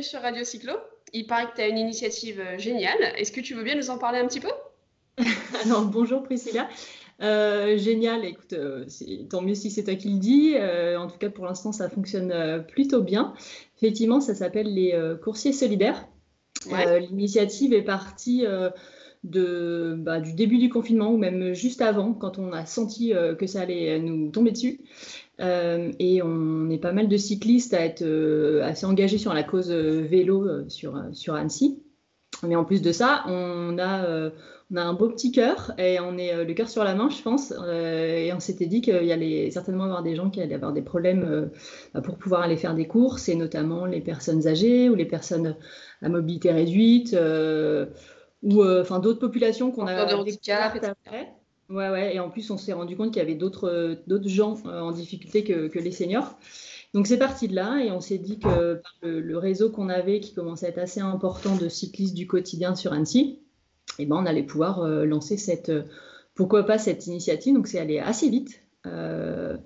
bienvenue sur Radio Cyclo. Il paraît que tu as une initiative euh, géniale. Est-ce que tu veux bien nous en parler un petit peu? Alors, bonjour Priscilla. Euh, génial, écoute, euh, tant mieux si c'est toi qui le dis. en tout cas, pour l'instant, ça fonctionne plutôt bien. Effectivement, ça s'appelle les coursiers solidaires. L'initiative est partie de, bah, du début du confinement ou même juste avant, quand on a senti que ça allait nous tomber dessus. Euh, et on est pas mal de cyclistes à être euh, assez engagés sur la cause euh, vélo sur, sur Annecy. Mais en plus de ça, on a, on a un beau petit cœur et on est le cœur sur la main, je pense. et on s'était dit qu'il y allait certainement avoir des gens qui allaient avoir des problèmes bah, pour pouvoir aller faire des courses, et notamment les personnes âgées ou les personnes à mobilité réduite ou enfin d'autres populations qu'on a découvertes après. Ouais, ouais, et en plus, on s'est rendu compte qu'il y avait d'autres euh, gens euh, en difficulté que, que, les seniors. Donc, c'est parti de là, et on s'est dit que le, réseau qu'on avait, qui commençait à être assez important de cyclistes du quotidien sur Annecy, eh ben, on allait pouvoir euh, lancer cette, pourquoi pas cette initiative. Donc, c'est allé assez vite. je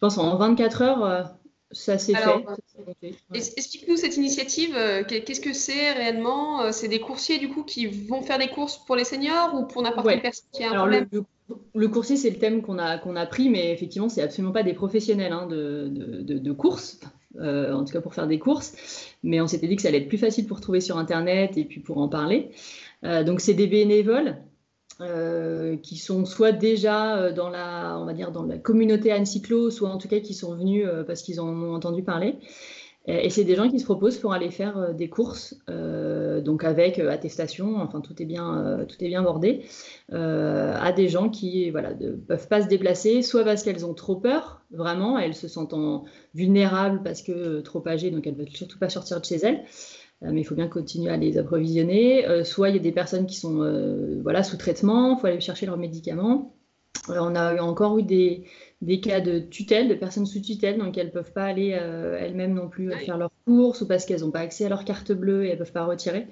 pense en 24 heures, ça s'est fait. Explique-nous cette initiative. Qu'est-ce que c'est réellement C'est des coursiers du coup qui vont faire des courses pour les seniors ou pour n'importe quelle personne qui a un problème le coursier, c'est le thème qu'on a, qu'on a pris, mais effectivement, c'est absolument pas des professionnels hein, de, de, de, course, euh, en tout cas pour faire des courses. Mais on s'était dit que ça allait être plus facile pour trouver sur Internet et puis pour en parler. Euh, donc, c'est des bénévoles euh, qui sont soit déjà dans la, on va dire, dans la communauté Anne-Cyclo, soit en tout cas qui sont venus parce qu'ils en ont entendu parler. Et c'est des gens qui se proposent pour aller faire euh, des courses, euh, donc avec euh, attestation, enfin tout est bien, tout est bien bordé, à des gens qui voilà, ne peuvent pas se déplacer, soit parce qu'elles ont trop peur, vraiment, elles se sentent vulnérables parce que trop âgées, donc elles ne veulent surtout pas sortir de chez elles, mais il faut bien continuer à les approvisionner, soit il y a des personnes qui sont voilà, sous traitement, il faut aller chercher leurs médicaments. on a encore eu des, des cas de tutelle, de personnes sous tutelle, donc elles ne peuvent pas aller euh, elles-mêmes non plus faire leurs courses ou parce qu'elles n'ont pas accès à leur carte bleue et elles ne peuvent pas retirer.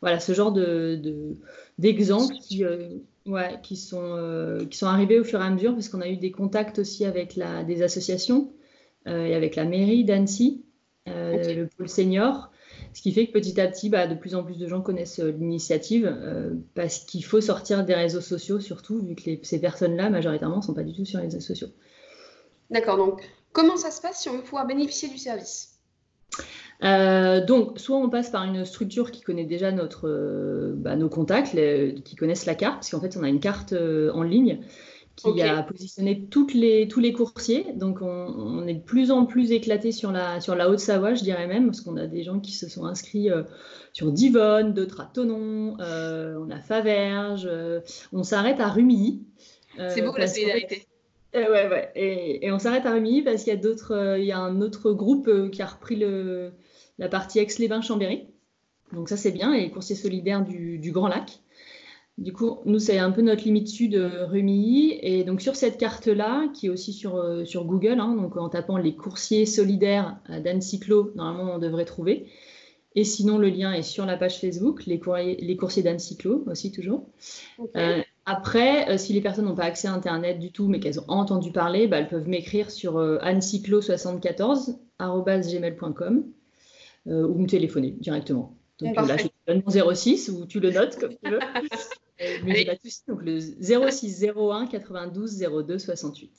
Voilà, ce genre d'exemples de, qui, euh, ouais, qui, sont, euh, qui sont arrivés au fur et à mesure parce qu'on a eu des contacts aussi avec la, des associations et avec la mairie d'Annecy, le pôle senior. Ce qui fait que petit à petit, bah, de plus en plus de gens connaissent l'initiative parce qu'il faut sortir des réseaux sociaux, surtout vu que ces personnes-là, majoritairement, ne sont pas du tout sur les réseaux sociaux. D'accord, donc comment ça se passe si on veut pouvoir bénéficier du service? Euh, donc, soit on passe par une structure qui connaît déjà notre, euh, bah, nos contacts, qui connaissent la carte, parce qu'en fait, on a une carte euh, en ligne qui a positionné toutes les, tous les coursiers. Donc, on, est de plus en plus éclaté sur la, sur la Haute-Savoie, je dirais même, parce qu'on a des gens qui se sont inscrits sur Divonne, d'autres à Tonon, on a Faverges, on s'arrête à Rumilly. C'est beau la solidarité. Euh, ouais, ouais. Et, on s'arrête à Rémy parce qu'il y a d'autres, euh, il y a un autre groupe euh, qui a repris le, la partie Aix-les-Bains-Chambéry. Donc ça c'est bien, et les coursiers solidaires du, Grand Lac. Du coup, nous, c'est un peu notre limite sud, Rumilly. Et donc, sur cette carte-là, qui est aussi sur, sur Google, hein, donc en tapant les coursiers solidaires d'Anne Cyclo, normalement, on devrait trouver. Et sinon, le lien est sur la page Facebook, les, les coursiers d'Anne Cyclo aussi, toujours. Après, euh, si les personnes n'ont pas accès à Internet du tout, mais qu'elles ont entendu parler, bah, elles peuvent m'écrire sur euh, annecyclo74.gmail.com euh, ou me téléphoner directement. Donc là, je te donne mon 06 ou tu le notes comme tu veux. mais pas tout donc le 06 01 92 02 68.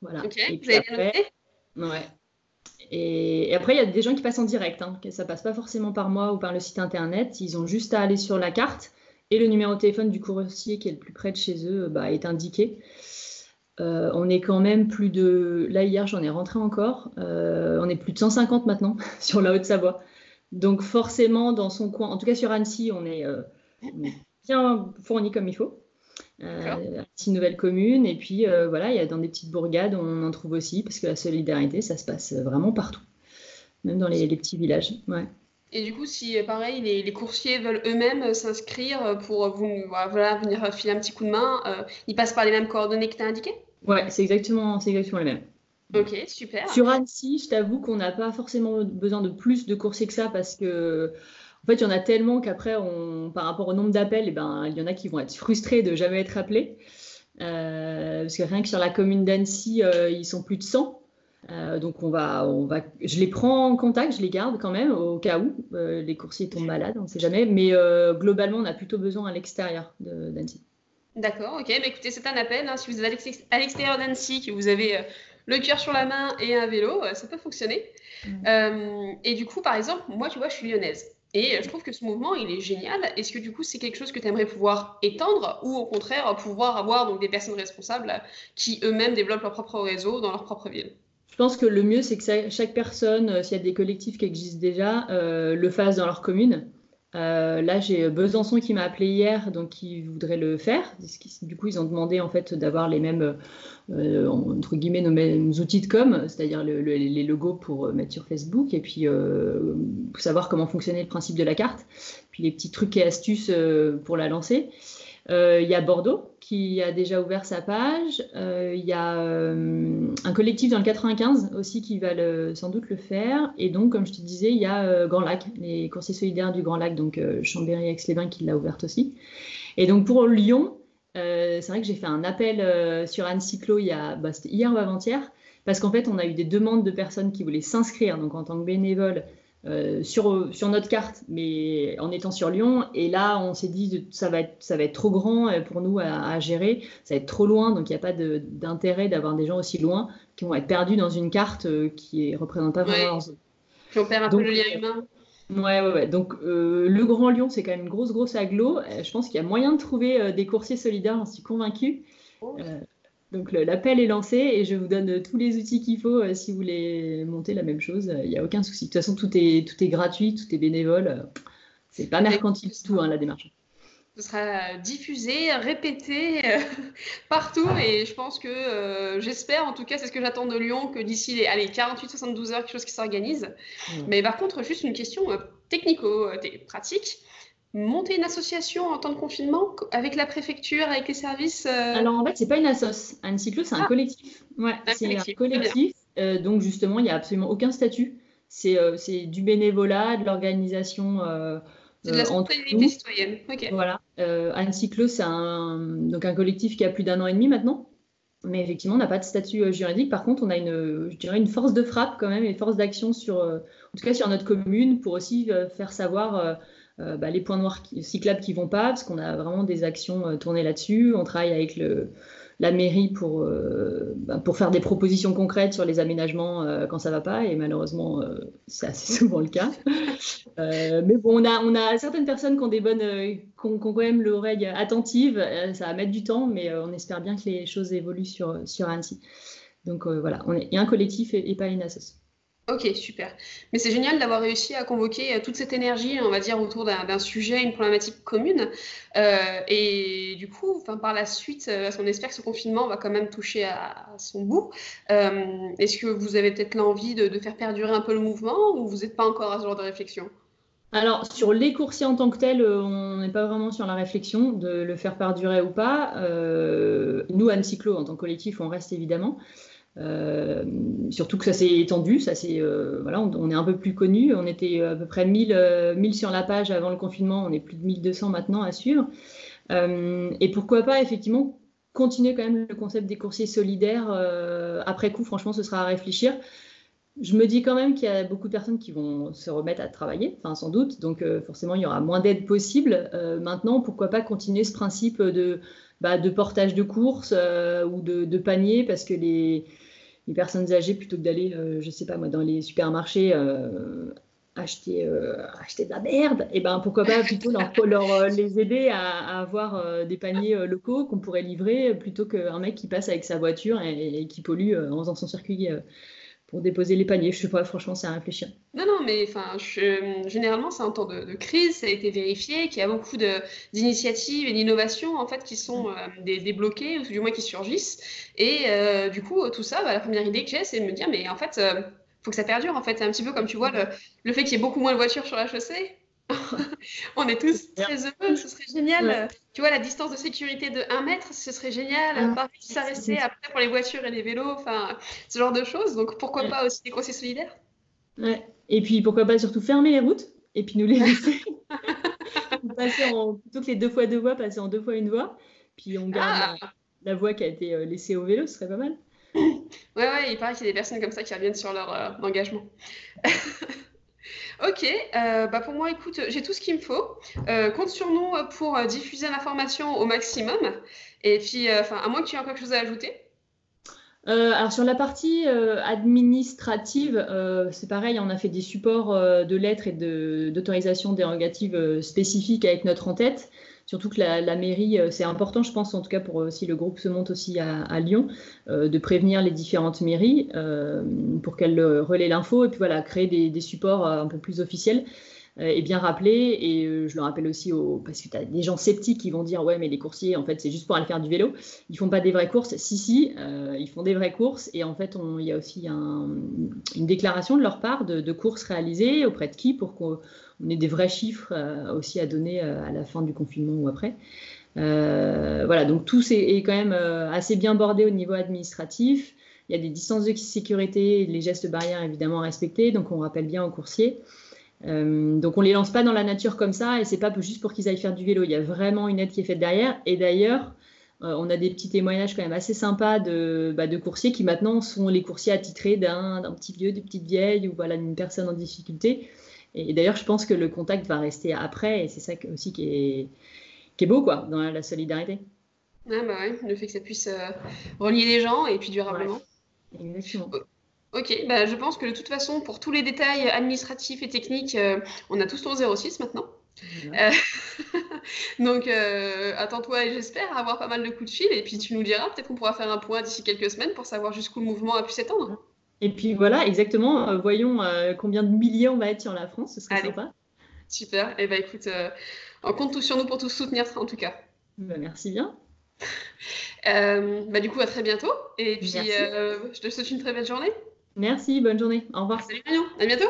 Voilà. et puis après, ouais. Et, après, il y a des gens qui passent en direct. Hein. Ça passe pas forcément par moi ou par le site internet. Ils ont juste à aller sur la carte et le numéro de téléphone du coursier qui est le plus près de chez eux bah, est indiqué. Euh, on est quand même plus de. Là, hier, j'en ai rentré encore. Euh, on est plus de 150 maintenant sur la Haute-Savoie. Donc, forcément, dans son coin, en tout cas sur Annecy, on est, euh, bien fourni comme il faut. Annecy, nouvelle commune. Et puis, voilà, il y a dans des petites bourgades, on en trouve aussi, parce que la solidarité, ça se passe vraiment partout, même dans les, les petits villages. Ouais. Et du coup, si pareil, les, coursiers veulent eux-mêmes euh, s'inscrire pour vous, voilà, venir filer un petit coup de main, euh, ils passent par les mêmes coordonnées que tu as indiquées? Ouais, c'est exactement, exactement les mêmes. Ok, super. Sur Annecy, je t'avoue qu'on n'a pas forcément besoin de plus de coursiers que ça parce que, en fait, il y en a tellement qu'après, on, par rapport au nombre d'appels, eh ben, il y en a qui vont être frustrés de jamais être appelés. Euh, parce que rien que sur la commune d'Annecy, ils sont plus de 100. donc on va, on va, je les prends en contact, je les garde quand même au cas où les coursiers tombent malades, on ne sait jamais. Mais globalement, on a plutôt besoin à l'extérieur d'Annecy. D'accord, ok. Bah, écoutez, c'est un appel. Hein. Si vous êtes à l'extérieur d'Annecy, que vous avez le cœur sur la main et un vélo, ça peut fonctionner. et du coup, par exemple, moi, tu vois, je suis lyonnaise. Et je trouve que ce mouvement, il est génial. Est-ce que du coup, c'est quelque chose que tu aimerais pouvoir étendre ou au contraire pouvoir avoir donc, des personnes responsables qui eux-mêmes développent leur propre réseau dans leur propre ville? Je pense que le mieux, c'est que chaque personne, euh, s'il y a des collectifs qui existent déjà, euh, le fasse dans leur commune. Euh, là, j'ai Besançon qui m'a appelé hier, donc qui voudrait le faire. Du coup, ils ont demandé en fait d'avoir les mêmes euh, entre guillemets nos mêmes outils de com, c'est-à-dire les logos pour euh, mettre sur Facebook et puis pour savoir comment fonctionnait le principe de la carte, puis les petits trucs et astuces pour la lancer. Il y a Bordeaux qui a déjà ouvert sa page. Il y a un collectif dans le 95 aussi qui va sans doute le faire. Et donc, comme je te disais, il y a Grand Lac, les coursiers solidaires du Grand Lac, donc Chambéry-Aix-les-Bains qui l'a ouverte aussi. Et donc pour Lyon, c'est vrai que j'ai fait un appel sur Anne Cyclo il y a, bah, hier ou avant-hier, parce qu'en fait, on a eu des demandes de personnes qui voulaient s'inscrire, donc en tant que bénévole, euh, sur, sur notre carte, mais en étant sur Lyon. Et là, on s'est dit, ça va, être, ça va être trop grand euh, pour nous à, gérer, ça va être trop loin, donc il n'y a pas d'intérêt d'avoir des gens aussi loin qui vont être perdus dans une carte euh, qui ne représente pas vraiment on perd un peu le lien humain. Ouais, ouais, ouais. Donc, le Grand Lyon, c'est quand même une grosse, grosse aglo. je pense qu'il y a moyen de trouver des coursiers solidaires, j'en suis convaincue. Oh. Donc l'appel est lancé et je vous donne tous les outils qu'il faut euh, si vous voulez monter la même chose. Il n'y a aucun souci. De toute façon, tout est, tout est gratuit, tout est bénévole. C'est pas mercantile du tout hein, la démarche. Ce sera diffusé, répété euh, partout et je pense que, euh, j'espère en tout cas, c'est ce que j'attends de Lyon, que d'ici les 48-72 heures, quelque chose qui s'organise. Mais par contre, juste une question technico-pratique monter une association en temps de confinement avec la préfecture, avec les services euh Alors en fait, c'est pas une assoce. Un cyclo, c'est un ah. collectif. Ouais, c'est un collectif. Euh, donc justement, il n'y a absolument aucun statut. C'est euh, du bénévolat, de l'organisation. c'est de la spontanéité citoyenne. Voilà. un cyclo, c'est un, donc un collectif qui a plus d'un an et demi maintenant. Mais effectivement, on n'a pas de statut juridique. Par contre, on a une, je dirais une force de frappe quand même, une force d'action sur, en tout cas sur notre commune, pour aussi faire savoir euh, bah, les points noirs cyclables qui vont pas, parce qu'on a vraiment des actions euh, tournées là-dessus. On travaille avec le, la mairie pour, euh, bah, pour faire des propositions concrètes sur les aménagements quand ça va pas, et malheureusement, c'est assez souvent le cas. mais bon, on a, on a certaines personnes qui ont des bonnes, qui ont, quand même l'oreille attentive. ça va mettre du temps, mais on espère bien que les choses évoluent sur, sur Annecy. Donc voilà, on est, un collectif et, pas une association. Ok, super. Mais c'est génial d'avoir réussi à convoquer euh, toute cette énergie, on va dire, autour d'un sujet, une problématique commune. Euh, et du coup, par la suite, euh, on espère que ce confinement va quand même toucher à, son bout. Est-ce que vous avez peut-être l'envie de, faire perdurer un peu le mouvement ou vous n'êtes pas encore à ce genre de réflexion? Alors, sur les coursiers en tant que tels, on n'est pas vraiment sur la réflexion de le faire perdurer ou pas. nous, Anne en tant que collectif, on reste évidemment. Euh, surtout que ça s'est étendu, ça euh, voilà, on, est un peu plus connu. On était à peu près 1000, 1000 euh, sur la page avant le confinement, on est plus de 1200 maintenant à suivre. et pourquoi pas effectivement continuer quand même le concept des coursiers solidaires après coup. Franchement, ce sera à réfléchir. Je me dis quand même qu'il y a beaucoup de personnes qui vont se remettre à travailler, enfin sans doute, donc forcément il y aura moins d'aide possible. maintenant, pourquoi pas continuer ce principe de, bah, portage de courses ou de, de panier, parce que les, les personnes âgées plutôt que d'aller, euh, je sais pas moi, dans les supermarchés euh, acheter, euh, acheter de la merde, et eh ben pourquoi pas plutôt leur, leur les aider à, avoir des paniers locaux qu'on pourrait livrer plutôt qu'un mec qui passe avec sa voiture et, qui pollue en faisant son circuit pour déposer les paniers. Je sais pas, franchement, c'est à réfléchir. Non, non, mais enfin, généralement, c'est un temps de, crise, ça a été vérifié, qu'il y a beaucoup d'initiatives et d'innovations en fait qui sont euh, débloquées, ou du moins qui surgissent. Et euh, du coup, tout ça, bah, la première idée que j'ai, c'est de me dire, mais en fait, il euh, faut que ça perdure. En fait, c'est un petit peu comme tu vois le, le fait qu'il y ait beaucoup moins de voitures sur la chaussée. on est tous très heureux, ce serait génial. Tu vois, la distance de sécurité de 1 mètre, ce serait génial. Par ça restait après pour les voitures et les vélos, enfin, ce genre de choses. Donc pourquoi pas aussi des conseils solidaires? Ouais. Et puis pourquoi pas surtout fermer les routes et puis nous les laisser passer en, plutôt que les deux fois deux voies, passer en deux fois une voie. Puis on garde ah. la, voie qui a été euh, laissée au vélo, ce serait pas mal. Ouais, ouais, il paraît qu'il y a des personnes comme ça qui reviennent sur leur engagement. Ok, euh, bah pour moi, écoute, j'ai tout ce qu'il me faut. Euh, compte sur nous pour euh, diffuser l'information au maximum. Et puis, enfin, à moins que tu aies quelque chose à ajouter. alors sur la partie administrative, c'est pareil, on a fait des supports de lettres et d'autorisation dérogative spécifiques avec notre en-tête. Surtout que la, mairie, euh, c'est important, je pense, en tout cas pour euh, si le groupe se monte aussi à, Lyon, euh, de prévenir les différentes mairies pour qu'elles relaient l'info et puis voilà, créer des, supports un peu plus officiels et bien rappeler. Et je le rappelle aussi au, parce que tu as des gens sceptiques qui vont dire ouais mais les coursiers en fait c'est juste pour aller faire du vélo. Ils font pas des vraies courses. Si si, ils font des vraies courses et en fait il y a aussi une déclaration de leur part de, courses réalisées auprès de qui pour qu'on on ait des vrais chiffres euh, aussi à donner euh, à la fin du confinement ou après. Euh, voilà, donc tout est, quand même assez bien bordé au niveau administratif. Il y a des distances de sécurité les gestes barrières évidemment à respecter, donc on rappelle bien aux coursiers. Donc on les lance pas dans la nature comme ça et c'est pas juste pour qu'ils aillent faire du vélo. Il y a vraiment une aide qui est faite derrière. Et d'ailleurs, on a des petits témoignages quand même assez sympas de, bah, de coursiers qui maintenant sont les coursiers attitrés d'un petit vieux, d'une petite vieille ou voilà d'une personne en difficulté. Et, d'ailleurs, je pense que le contact va rester après, et c'est ça aussi qui est, qui est beau, quoi, dans la, solidarité. Ah bah ouais, le fait que ça puisse euh, relier les gens et puis durablement. exactement. Ok, bah je pense que de toute façon, pour tous les détails administratifs et techniques, euh, on a tous ton 06 maintenant. Euh, donc, attends-toi et j'espère avoir pas mal de coups de fil. Et puis, tu nous diras, peut-être qu'on pourra faire un point d'ici quelques semaines pour savoir jusqu'où le mouvement a pu s'étendre. Et puis voilà, exactement. Euh, voyons euh, combien de milliers on va être sur la France. Ce serait sympa. Super. Et eh ben écoute, euh, on compte tous sur nous pour tous soutenir en tout cas. Bah, merci bien. bah, du coup, à très bientôt. Et puis, je te souhaite une très belle journée. Merci, bonne journée. Au revoir. Salut Marion, à bientôt.